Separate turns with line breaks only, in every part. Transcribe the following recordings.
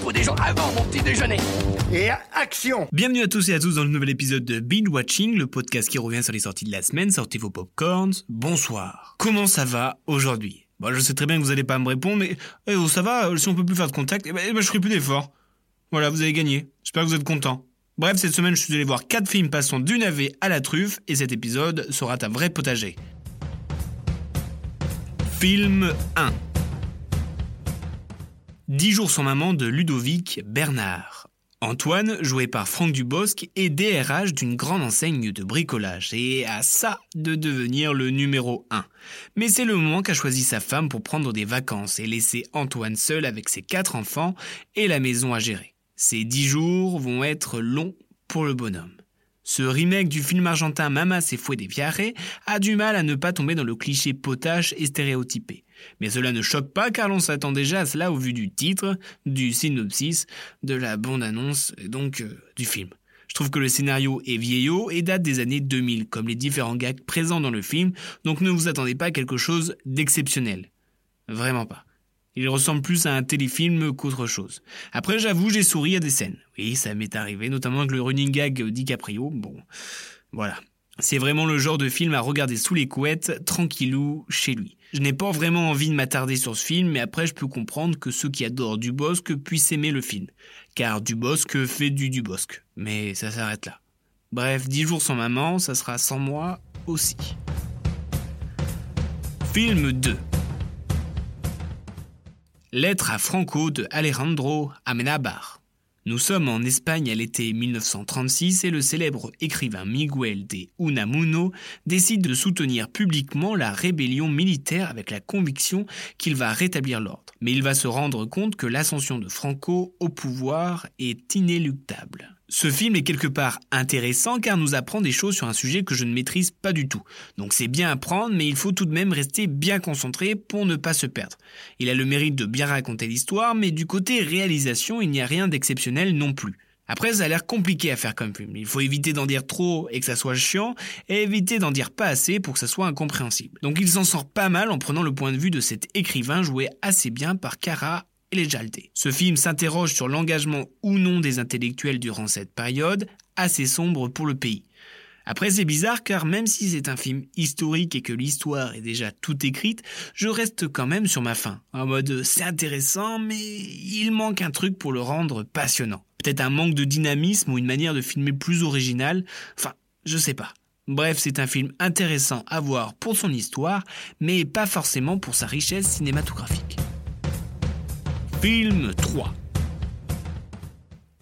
peau des gens avant mon petit déjeuner.
Et action
Bienvenue à tous et à tous dans le nouvel épisode de Binge Watching, le podcast qui revient sur les sorties de la semaine. Sortez vos popcorns. Bonsoir. Comment ça va aujourd'hui? Bon, je sais très bien que vous allez pas me répondre, mais eh, oh, ça va, si on peut plus faire de contact, eh ben, eh ben, je ferai plus d'efforts. Voilà, vous avez gagné. J'espère que vous êtes contents. Bref, cette semaine, je suis allé voir 4 films passant du navet à la truffe, et cet épisode sera un vrai potager. Film 1 10 jours sans maman de Ludovic Bernard. Antoine, joué par Franck Dubosc, est DRH d'une grande enseigne de bricolage et a ça de devenir le numéro 1. Mais c'est le moment qu'a choisi sa femme pour prendre des vacances et laisser Antoine seul avec ses quatre enfants et la maison à gérer. Ces 10 jours vont être longs pour le bonhomme. Ce remake du film argentin Mamas et Fouet des Viarrés a du mal à ne pas tomber dans le cliché potache et stéréotypé. Mais cela ne choque pas car l'on s'attend déjà à cela au vu du titre, du synopsis, de la bande-annonce et donc euh, du film. Je trouve que le scénario est vieillot et date des années 2000, comme les différents gags présents dans le film, donc ne vous attendez pas à quelque chose d'exceptionnel. Vraiment pas. Il ressemble plus à un téléfilm qu'autre chose. Après, j'avoue, j'ai souri à des scènes. Oui, ça m'est arrivé, notamment avec le running gag DiCaprio. Bon, voilà. C'est vraiment le genre de film à regarder sous les couettes, tranquillou, chez lui. Je n'ai pas vraiment envie de m'attarder sur ce film, mais après je peux comprendre que ceux qui adorent Dubosc puissent aimer le film. Car Dubosc fait du Dubosc. Mais ça s'arrête là. Bref, 10 jours sans maman, ça sera sans moi aussi. Film 2 Lettre à Franco de Alejandro Amenabar. Nous sommes en Espagne à l'été 1936 et le célèbre écrivain Miguel de Unamuno décide de soutenir publiquement la rébellion militaire avec la conviction qu'il va rétablir l'ordre. Mais il va se rendre compte que l'ascension de Franco au pouvoir est inéluctable. Ce film est quelque part intéressant car nous apprend des choses sur un sujet que je ne maîtrise pas du tout. Donc c'est bien à prendre, mais il faut tout de même rester bien concentré pour ne pas se perdre. Il a le mérite de bien raconter l'histoire, mais du côté réalisation, il n'y a rien d'exceptionnel non plus. Après, ça a l'air compliqué à faire comme film. Il faut éviter d'en dire trop et que ça soit chiant, et éviter d'en dire pas assez pour que ça soit incompréhensible. Donc il s'en sort pas mal en prenant le point de vue de cet écrivain joué assez bien par Cara et Ce film s'interroge sur l'engagement ou non des intellectuels durant cette période, assez sombre pour le pays. Après, c'est bizarre car même si c'est un film historique et que l'histoire est déjà toute écrite, je reste quand même sur ma faim. En mode, c'est intéressant, mais il manque un truc pour le rendre passionnant. Peut-être un manque de dynamisme ou une manière de filmer plus originale. Enfin, je sais pas. Bref, c'est un film intéressant à voir pour son histoire, mais pas forcément pour sa richesse cinématographique. Film 3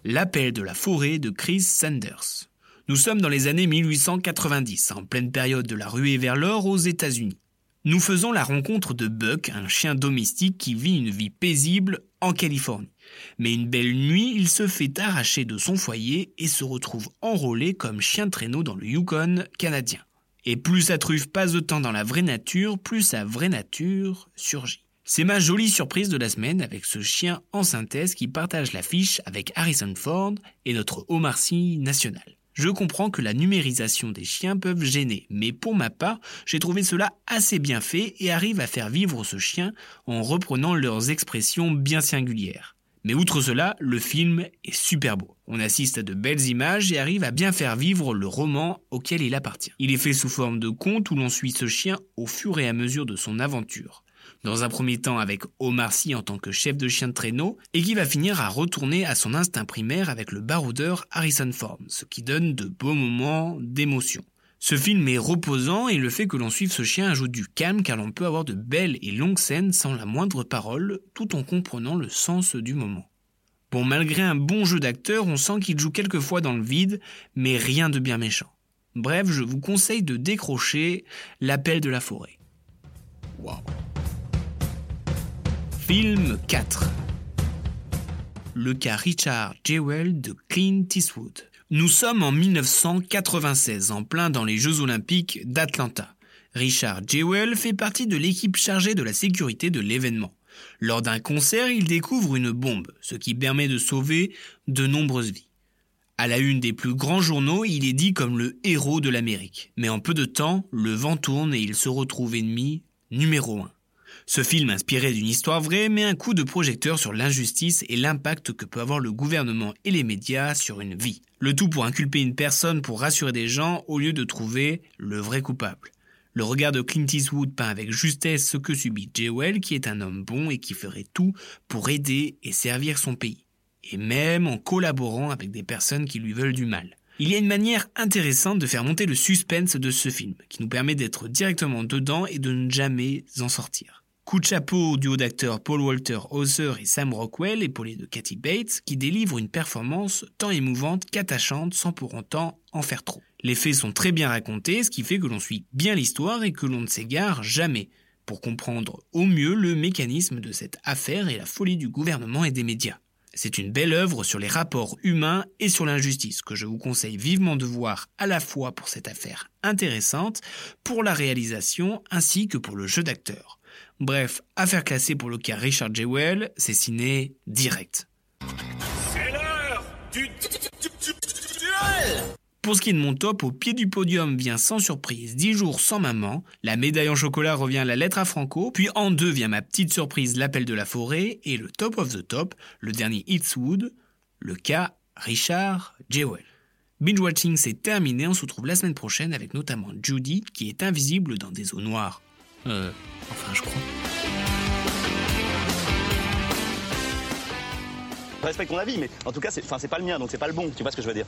L'appel de la forêt de Chris Sanders. Nous sommes dans les années 1890, en pleine période de la ruée vers l'or aux États-Unis. Nous faisons la rencontre de Buck, un chien domestique qui vit une vie paisible en Californie. Mais une belle nuit, il se fait arracher de son foyer et se retrouve enrôlé comme chien traîneau dans le Yukon canadien. Et plus sa truffe passe temps dans la vraie nature, plus sa vraie nature surgit. C'est ma jolie surprise de la semaine avec ce chien en synthèse qui partage l'affiche avec Harrison Ford et notre Omar Sy national. Je comprends que la numérisation des chiens peuvent gêner, mais pour ma part, j'ai trouvé cela assez bien fait et arrive à faire vivre ce chien en reprenant leurs expressions bien singulières. Mais outre cela, le film est super beau. On assiste à de belles images et arrive à bien faire vivre le roman auquel il appartient. Il est fait sous forme de conte où l'on suit ce chien au fur et à mesure de son aventure dans un premier temps avec Omar Sy en tant que chef de chien de traîneau, et qui va finir à retourner à son instinct primaire avec le baroudeur Harrison Ford, ce qui donne de beaux moments d'émotion. Ce film est reposant et le fait que l'on suive ce chien ajoute du calme car l'on peut avoir de belles et longues scènes sans la moindre parole tout en comprenant le sens du moment. Bon, malgré un bon jeu d'acteur, on sent qu'il joue quelquefois dans le vide, mais rien de bien méchant. Bref, je vous conseille de décrocher l'appel de la forêt. Film 4 Le cas Richard Jewell de Clint Eastwood. Nous sommes en 1996, en plein dans les Jeux Olympiques d'Atlanta. Richard Jewell fait partie de l'équipe chargée de la sécurité de l'événement. Lors d'un concert, il découvre une bombe, ce qui permet de sauver de nombreuses vies. À la une des plus grands journaux, il est dit comme le héros de l'Amérique. Mais en peu de temps, le vent tourne et il se retrouve ennemi numéro un. Ce film inspiré d'une histoire vraie met un coup de projecteur sur l'injustice et l'impact que peut avoir le gouvernement et les médias sur une vie. Le tout pour inculper une personne pour rassurer des gens au lieu de trouver le vrai coupable. Le regard de Clint Eastwood peint avec justesse ce que subit Jewel, qui est un homme bon et qui ferait tout pour aider et servir son pays. Et même en collaborant avec des personnes qui lui veulent du mal. Il y a une manière intéressante de faire monter le suspense de ce film, qui nous permet d'être directement dedans et de ne jamais en sortir. Coup de chapeau au duo d'acteurs Paul Walter Hauser et Sam Rockwell, épaulé de Kathy Bates, qui délivrent une performance tant émouvante qu'attachante sans pour autant en faire trop. Les faits sont très bien racontés, ce qui fait que l'on suit bien l'histoire et que l'on ne s'égare jamais, pour comprendre au mieux le mécanisme de cette affaire et la folie du gouvernement et des médias. C'est une belle œuvre sur les rapports humains et sur l'injustice que je vous conseille vivement de voir à la fois pour cette affaire intéressante, pour la réalisation ainsi que pour le jeu d'acteur. Bref, affaire classée pour le cas Richard Jewell, c'est ciné direct. C'est l'heure du pour ce qui est de mon top, au pied du podium vient sans surprise 10 jours sans maman, la médaille en chocolat revient la lettre à Franco, puis en deux vient ma petite surprise l'appel de la forêt, et le top of the top, le dernier Eastwood, le cas Richard Jewell. Binge Watching c'est terminé, on se retrouve la semaine prochaine avec notamment Judy qui est invisible dans des eaux noires. Euh, enfin, je crois.
Je respecte ton avis, mais en tout cas, c'est pas le mien, donc c'est pas le bon. Tu vois ce que je veux dire?